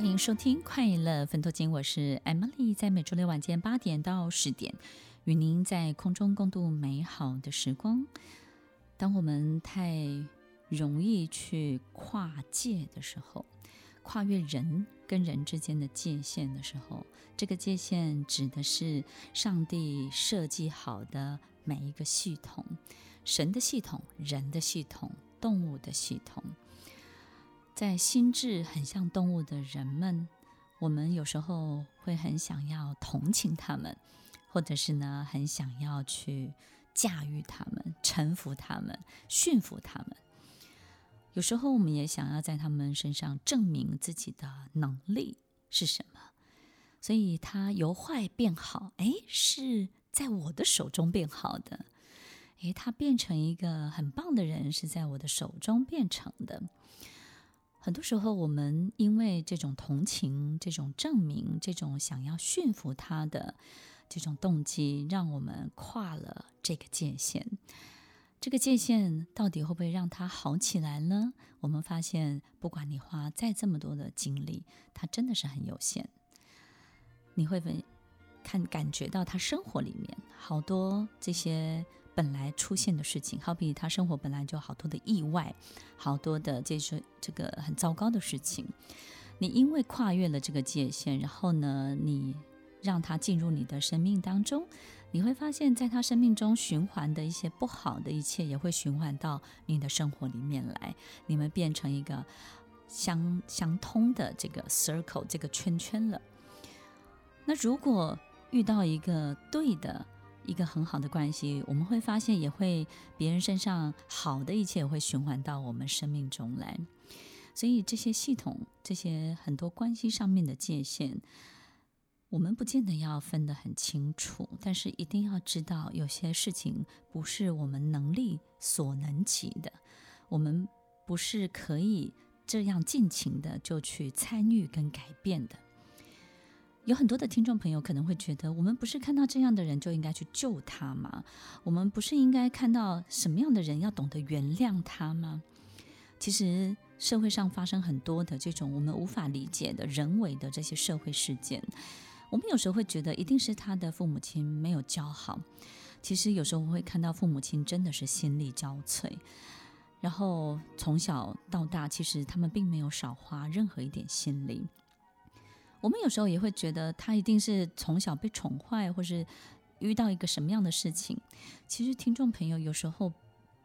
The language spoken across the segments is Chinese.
欢迎收听《快乐分多金》，我是 Emily，在每周六晚间八点到十点，与您在空中共度美好的时光。当我们太容易去跨界的时候，跨越人跟人之间的界限的时候，这个界限指的是上帝设计好的每一个系统，神的系统、人的系统、动物的系统。在心智很像动物的人们，我们有时候会很想要同情他们，或者是呢，很想要去驾驭他们、臣服他们、驯服他们。有时候我们也想要在他们身上证明自己的能力是什么。所以他由坏变好，哎，是在我的手中变好的。哎，他变成一个很棒的人，是在我的手中变成的。很多时候，我们因为这种同情、这种证明、这种想要驯服他的这种动机，让我们跨了这个界限。这个界限到底会不会让他好起来呢？我们发现，不管你花再这么多的精力，他真的是很有限。你会不会看感觉到他生活里面好多这些？本来出现的事情，好比他生活本来就好多的意外，好多的这些这个很糟糕的事情。你因为跨越了这个界限，然后呢，你让他进入你的生命当中，你会发现在他生命中循环的一些不好的一切，也会循环到你的生活里面来。你们变成一个相相通的这个 circle，这个圈圈了。那如果遇到一个对的，一个很好的关系，我们会发现，也会别人身上好的一切也会循环到我们生命中来。所以这些系统，这些很多关系上面的界限，我们不见得要分得很清楚，但是一定要知道，有些事情不是我们能力所能及的，我们不是可以这样尽情的就去参与跟改变的。有很多的听众朋友可能会觉得，我们不是看到这样的人就应该去救他吗？我们不是应该看到什么样的人要懂得原谅他吗？其实社会上发生很多的这种我们无法理解的人为的这些社会事件，我们有时候会觉得一定是他的父母亲没有教好。其实有时候会看到父母亲真的是心力交瘁，然后从小到大，其实他们并没有少花任何一点心力。我们有时候也会觉得他一定是从小被宠坏，或是遇到一个什么样的事情。其实听众朋友有时候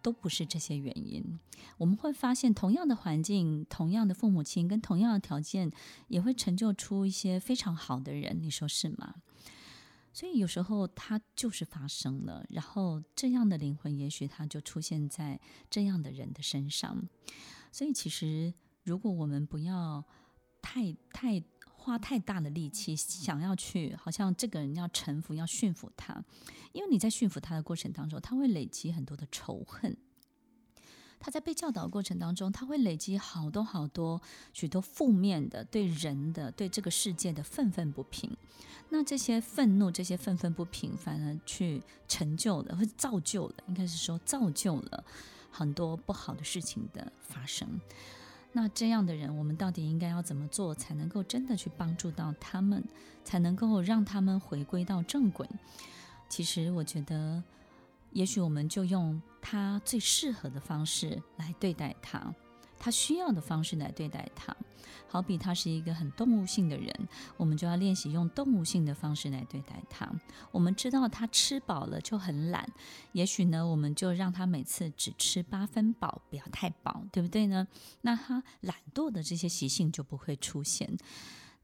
都不是这些原因。我们会发现，同样的环境、同样的父母亲跟同样的条件，也会成就出一些非常好的人。你说是吗？所以有时候他就是发生了，然后这样的灵魂，也许他就出现在这样的人的身上。所以其实，如果我们不要太太。花太大的力气想要去，好像这个人要臣服、要驯服他，因为你在驯服他的过程当中，他会累积很多的仇恨。他在被教导的过程当中，他会累积好多好多许多负面的对人的、对这个世界的愤愤不平。那这些愤怒、这些愤愤不平，反而去成就了，会造就了，应该是说造就了很多不好的事情的发生。那这样的人，我们到底应该要怎么做，才能够真的去帮助到他们，才能够让他们回归到正轨？其实，我觉得，也许我们就用他最适合的方式来对待他。他需要的方式来对待他，好比他是一个很动物性的人，我们就要练习用动物性的方式来对待他。我们知道他吃饱了就很懒，也许呢，我们就让他每次只吃八分饱，不要太饱，对不对呢？那他懒惰的这些习性就不会出现。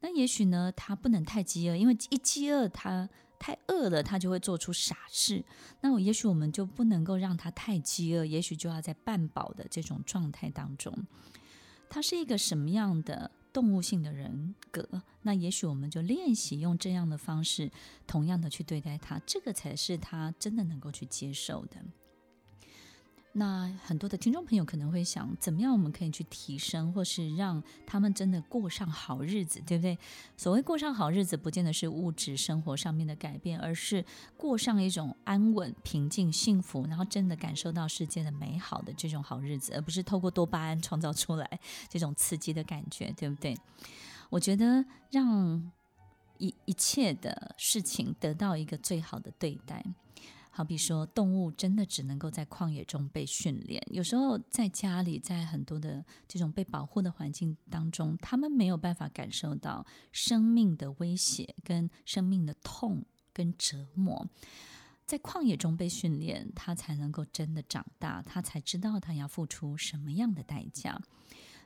那也许呢，他不能太饥饿，因为一饥饿他。太饿了，他就会做出傻事。那我也许我们就不能够让他太饥饿，也许就要在半饱的这种状态当中。他是一个什么样的动物性的人格？那也许我们就练习用这样的方式，同样的去对待他，这个才是他真的能够去接受的。那很多的听众朋友可能会想，怎么样我们可以去提升，或是让他们真的过上好日子，对不对？所谓过上好日子，不见得是物质生活上面的改变，而是过上一种安稳、平静、幸福，然后真的感受到世界的美好的这种好日子，而不是透过多巴胺创造出来这种刺激的感觉，对不对？我觉得让一一切的事情得到一个最好的对待。好比说，动物真的只能够在旷野中被训练。有时候在家里，在很多的这种被保护的环境当中，他们没有办法感受到生命的威胁、跟生命的痛跟折磨。在旷野中被训练，他才能够真的长大，他才知道他要付出什么样的代价。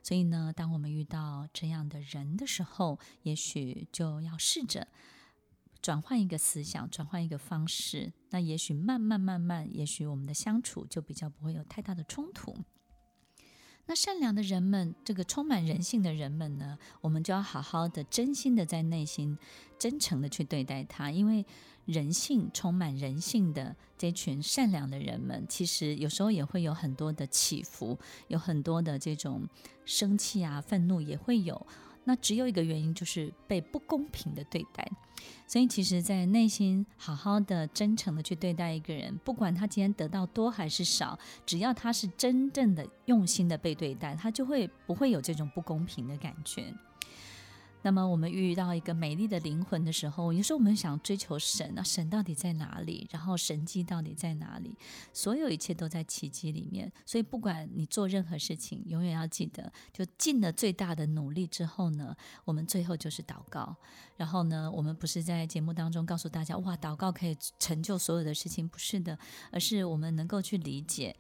所以呢，当我们遇到这样的人的时候，也许就要试着。转换一个思想，转换一个方式，那也许慢慢慢慢，也许我们的相处就比较不会有太大的冲突。那善良的人们，这个充满人性的人们呢，我们就要好好的、真心的在内心真诚的去对待他，因为人性充满人性的这群善良的人们，其实有时候也会有很多的起伏，有很多的这种生气啊、愤怒也会有。那只有一个原因，就是被不公平的对待。所以，其实，在内心好好的、真诚的去对待一个人，不管他今天得到多还是少，只要他是真正的用心的被对待，他就会不会有这种不公平的感觉。那么，我们遇到一个美丽的灵魂的时候，有时候我们想追求神，那神到底在哪里？然后神迹到底在哪里？所有一切都在奇迹里面。所以，不管你做任何事情，永远要记得，就尽了最大的努力之后呢，我们最后就是祷告。然后呢，我们不是在节目当中告诉大家，哇，祷告可以成就所有的事情，不是的，而是我们能够去理解。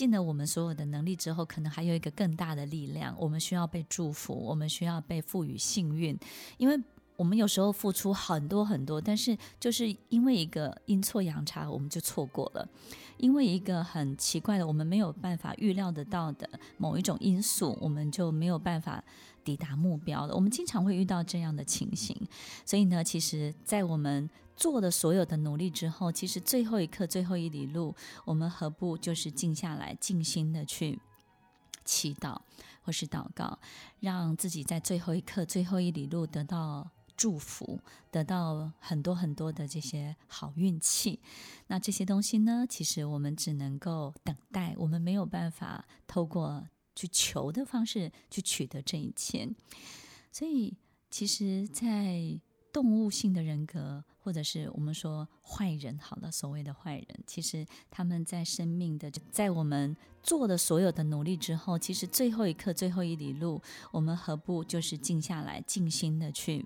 尽了我们所有的能力之后，可能还有一个更大的力量。我们需要被祝福，我们需要被赋予幸运，因为我们有时候付出很多很多，但是就是因为一个阴错阳差，我们就错过了。因为一个很奇怪的，我们没有办法预料得到的某一种因素，我们就没有办法抵达目标了。我们经常会遇到这样的情形，所以呢，其实，在我们做的所有的努力之后，其实最后一刻、最后一里路，我们何不就是静下来、静心的去祈祷或是祷告，让自己在最后一刻、最后一里路得到祝福，得到很多很多的这些好运气。那这些东西呢，其实我们只能够等待，我们没有办法透过去求的方式去取得这一切。所以，其实，在动物性的人格，或者是我们说坏人，好了，所谓的坏人，其实他们在生命的，在我们做的所有的努力之后，其实最后一刻、最后一里路，我们何不就是静下来、静心的去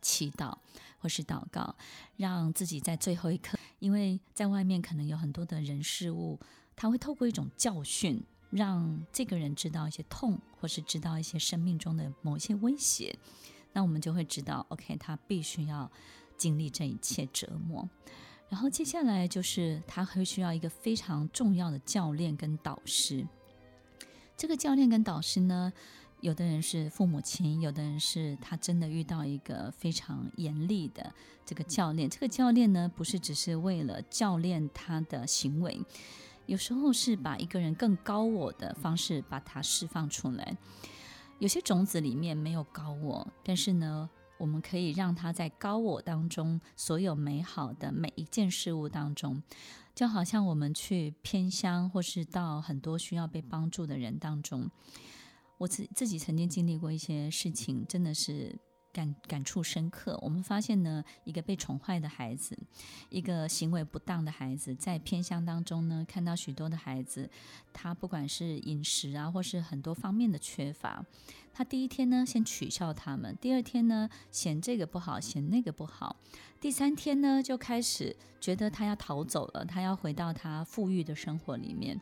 祈祷或是祷告，让自己在最后一刻，因为在外面可能有很多的人事物，他会透过一种教训，让这个人知道一些痛，或是知道一些生命中的某些威胁。那我们就会知道，OK，他必须要经历这一切折磨，然后接下来就是他会需要一个非常重要的教练跟导师。这个教练跟导师呢，有的人是父母亲，有的人是他真的遇到一个非常严厉的这个教练。这个教练呢，不是只是为了教练他的行为，有时候是把一个人更高我的方式把它释放出来。有些种子里面没有高我，但是呢，我们可以让它在高我当中，所有美好的每一件事物当中，就好像我们去偏乡，或是到很多需要被帮助的人当中，我自自己曾经经历过一些事情，真的是。感感触深刻，我们发现呢，一个被宠坏的孩子，一个行为不当的孩子，在偏乡当中呢，看到许多的孩子，他不管是饮食啊，或是很多方面的缺乏，他第一天呢，先取笑他们，第二天呢，嫌这个不好，嫌那个不好，第三天呢，就开始觉得他要逃走了，他要回到他富裕的生活里面。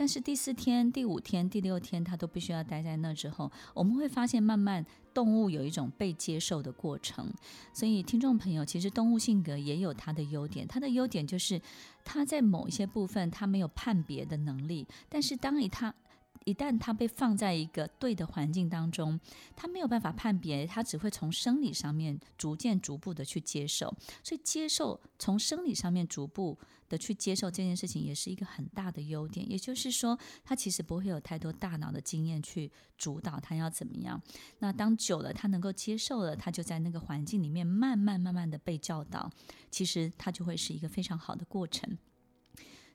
但是第四天、第五天、第六天，他都必须要待在那之后，我们会发现，慢慢动物有一种被接受的过程。所以，听众朋友，其实动物性格也有它的优点，它的优点就是它在某一些部分它没有判别的能力，但是当你它一旦他被放在一个对的环境当中，他没有办法判别，他只会从生理上面逐渐、逐步的去接受。所以，接受从生理上面逐步。的去接受这件事情也是一个很大的优点，也就是说，他其实不会有太多大脑的经验去主导他要怎么样。那当久了，他能够接受了，他就在那个环境里面慢慢慢慢的被教导，其实他就会是一个非常好的过程。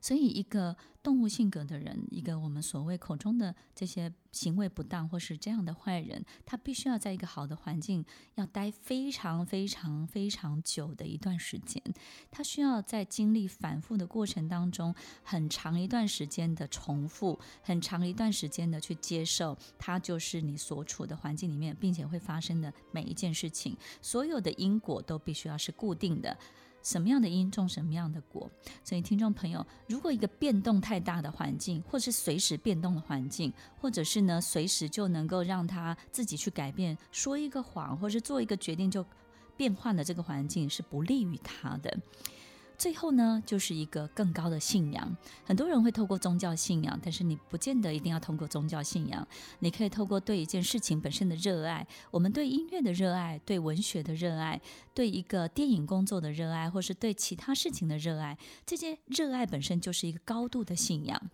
所以，一个动物性格的人，一个我们所谓口中的这些行为不当或是这样的坏人，他必须要在一个好的环境要待非常非常非常久的一段时间。他需要在经历反复的过程当中，很长一段时间的重复，很长一段时间的去接受，他就是你所处的环境里面，并且会发生的每一件事情，所有的因果都必须要是固定的。什么样的因种什么样的果，所以听众朋友，如果一个变动太大的环境，或是随时变动的环境，或者是呢随时就能够让他自己去改变，说一个谎，或是做一个决定就变换的这个环境，是不利于他的。最后呢，就是一个更高的信仰。很多人会透过宗教信仰，但是你不见得一定要通过宗教信仰。你可以透过对一件事情本身的热爱，我们对音乐的热爱，对文学的热爱，对一个电影工作的热爱，或是对其他事情的热爱。这些热爱本身就是一个高度的信仰。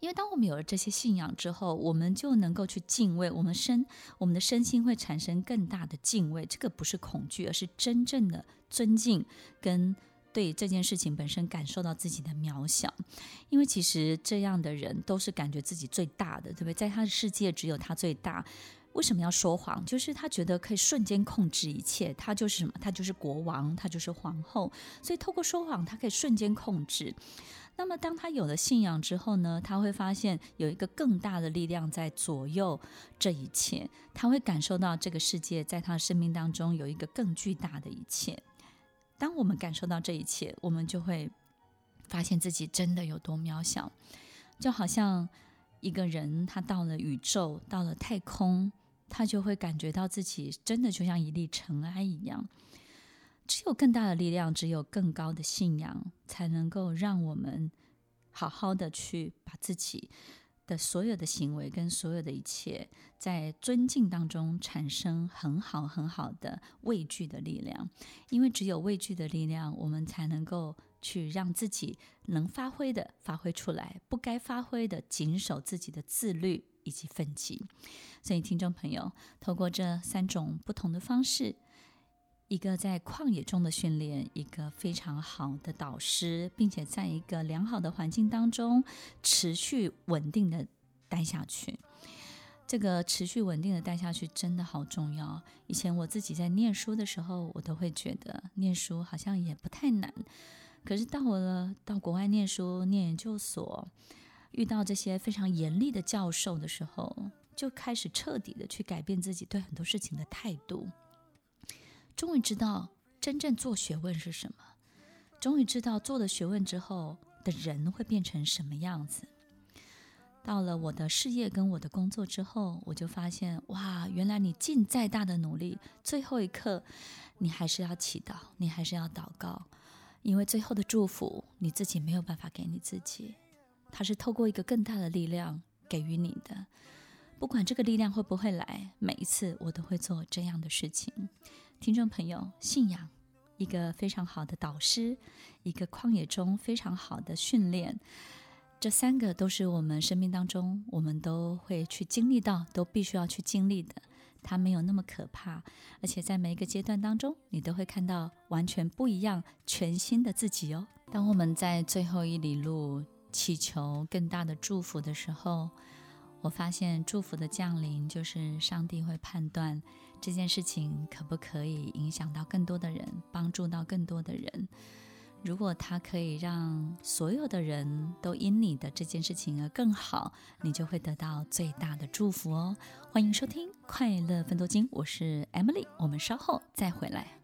因为当我们有了这些信仰之后，我们就能够去敬畏，我们身我们的身心会产生更大的敬畏。这个不是恐惧，而是真正的尊敬跟。对这件事情本身感受到自己的渺小，因为其实这样的人都是感觉自己最大的，对不对？在他的世界只有他最大。为什么要说谎？就是他觉得可以瞬间控制一切，他就是什么？他就是国王，他就是皇后。所以透过说谎，他可以瞬间控制。那么当他有了信仰之后呢？他会发现有一个更大的力量在左右这一切，他会感受到这个世界在他的生命当中有一个更巨大的一切。当我们感受到这一切，我们就会发现自己真的有多渺小。就好像一个人，他到了宇宙，到了太空，他就会感觉到自己真的就像一粒尘埃一样。只有更大的力量，只有更高的信仰，才能够让我们好好的去把自己的所有的行为跟所有的一切，在尊敬当中产生很好很好的畏惧的力量，因为只有畏惧的力量，我们才能够去让自己能发挥的发挥出来，不该发挥的谨守自己的自律以及分际。所以，听众朋友，透过这三种不同的方式。一个在旷野中的训练，一个非常好的导师，并且在一个良好的环境当中持续稳定的待下去。这个持续稳定的待下去真的好重要。以前我自己在念书的时候，我都会觉得念书好像也不太难。可是到了到国外念书、念研究所，遇到这些非常严厉的教授的时候，就开始彻底的去改变自己对很多事情的态度。终于知道真正做学问是什么，终于知道做了学问之后的人会变成什么样子。到了我的事业跟我的工作之后，我就发现，哇，原来你尽再大的努力，最后一刻你还是要祈祷，你还是要祷告，因为最后的祝福你自己没有办法给你自己，它是透过一个更大的力量给予你的。不管这个力量会不会来，每一次我都会做这样的事情。听众朋友，信仰一个非常好的导师，一个旷野中非常好的训练，这三个都是我们生命当中我们都会去经历到，都必须要去经历的。它没有那么可怕，而且在每一个阶段当中，你都会看到完全不一样、全新的自己哦。当我们在最后一里路祈求更大的祝福的时候，我发现祝福的降临就是上帝会判断。这件事情可不可以影响到更多的人，帮助到更多的人？如果它可以让所有的人都因你的这件事情而更好，你就会得到最大的祝福哦。欢迎收听《快乐分多金》，我是 Emily，我们稍后再回来。